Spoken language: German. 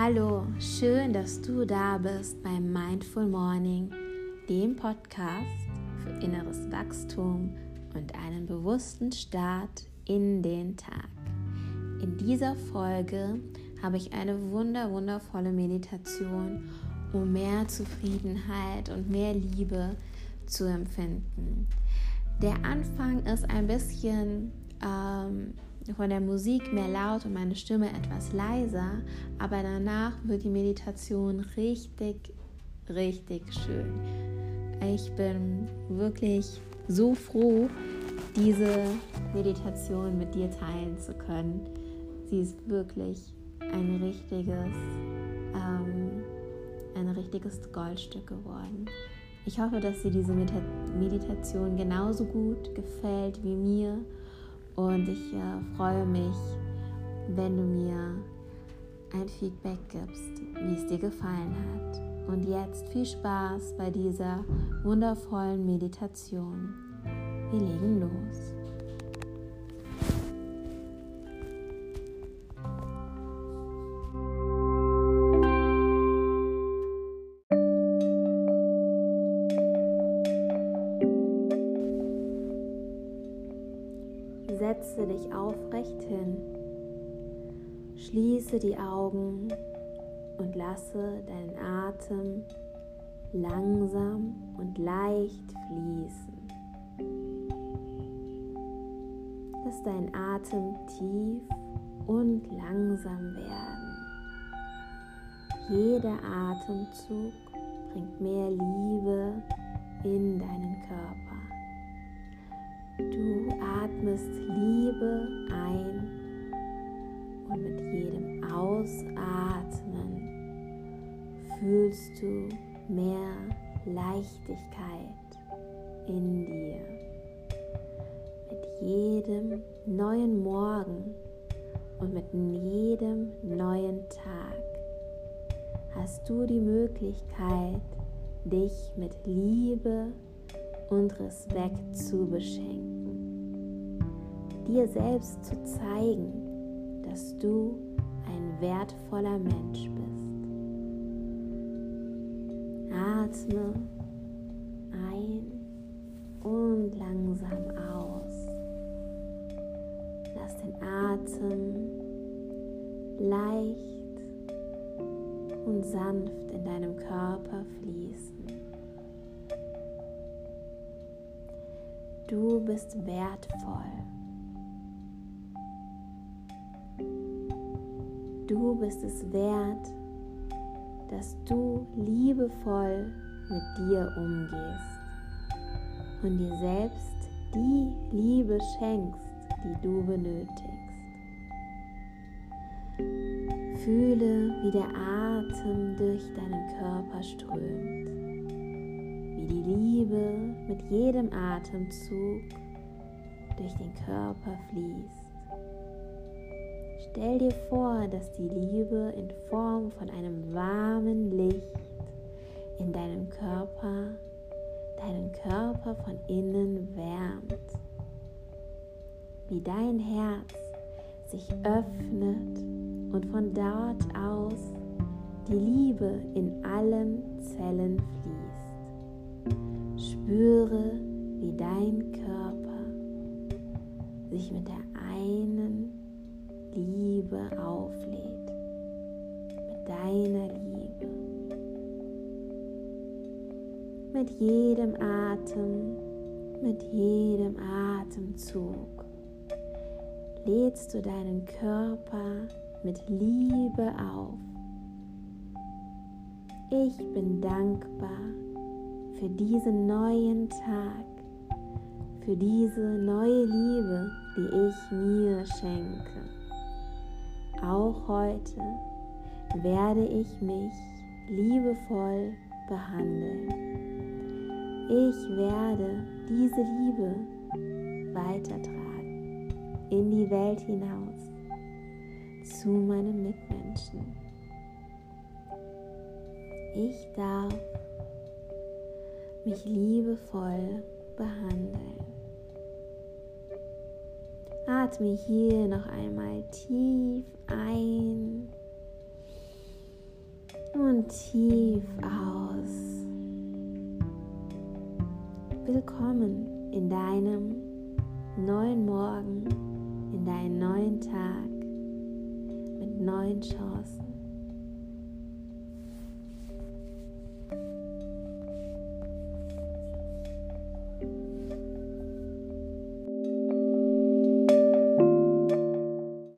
Hallo, schön, dass du da bist beim Mindful Morning, dem Podcast für inneres Wachstum und einen bewussten Start in den Tag. In dieser Folge habe ich eine wunder wundervolle Meditation, um mehr Zufriedenheit und mehr Liebe zu empfinden. Der Anfang ist ein bisschen ähm, von der Musik mehr laut und meine Stimme etwas leiser, aber danach wird die Meditation richtig, richtig schön. Ich bin wirklich so froh, diese Meditation mit dir teilen zu können. Sie ist wirklich ein richtiges, ähm, ein richtiges Goldstück geworden. Ich hoffe, dass dir diese Meditation genauso gut gefällt wie mir und ich äh, freue mich, wenn du mir ein Feedback gibst, wie es dir gefallen hat. Und jetzt viel Spaß bei dieser wundervollen Meditation. Wir legen los. Setze dich aufrecht hin. Schließe die Augen und lasse deinen Atem langsam und leicht fließen. Lass deinen Atem tief und langsam werden. Jeder Atemzug bringt mehr Liebe in deinen Körper. Du atmest Liebe ein und mit jedem Ausatmen fühlst du mehr Leichtigkeit in dir. Mit jedem neuen Morgen und mit jedem neuen Tag hast du die Möglichkeit, dich mit Liebe und Respekt zu beschenken. Dir selbst zu zeigen, dass du ein wertvoller Mensch bist. Atme ein und langsam aus. Lass den Atem leicht und sanft in deinem Körper fließen. Du bist wertvoll. Du bist es wert, dass du liebevoll mit dir umgehst und dir selbst die Liebe schenkst, die du benötigst. Fühle, wie der Atem durch deinen Körper strömt wie die Liebe mit jedem Atemzug durch den Körper fließt. Stell dir vor, dass die Liebe in Form von einem warmen Licht in deinem Körper, deinen Körper von innen wärmt. Wie dein Herz sich öffnet und von dort aus die Liebe in allen Zellen fließt. Spüre, wie dein Körper sich mit der einen Liebe auflädt, mit deiner Liebe. Mit jedem Atem, mit jedem Atemzug lädst du deinen Körper mit Liebe auf. Ich bin dankbar für diesen neuen Tag, für diese neue Liebe, die ich mir schenke. Auch heute werde ich mich liebevoll behandeln. Ich werde diese Liebe weitertragen in die Welt hinaus zu meinen Mitmenschen. Ich darf mich liebevoll behandeln. Atme hier noch einmal tief ein tief aus. Willkommen in deinem neuen Morgen, in deinen neuen Tag mit neuen Chancen.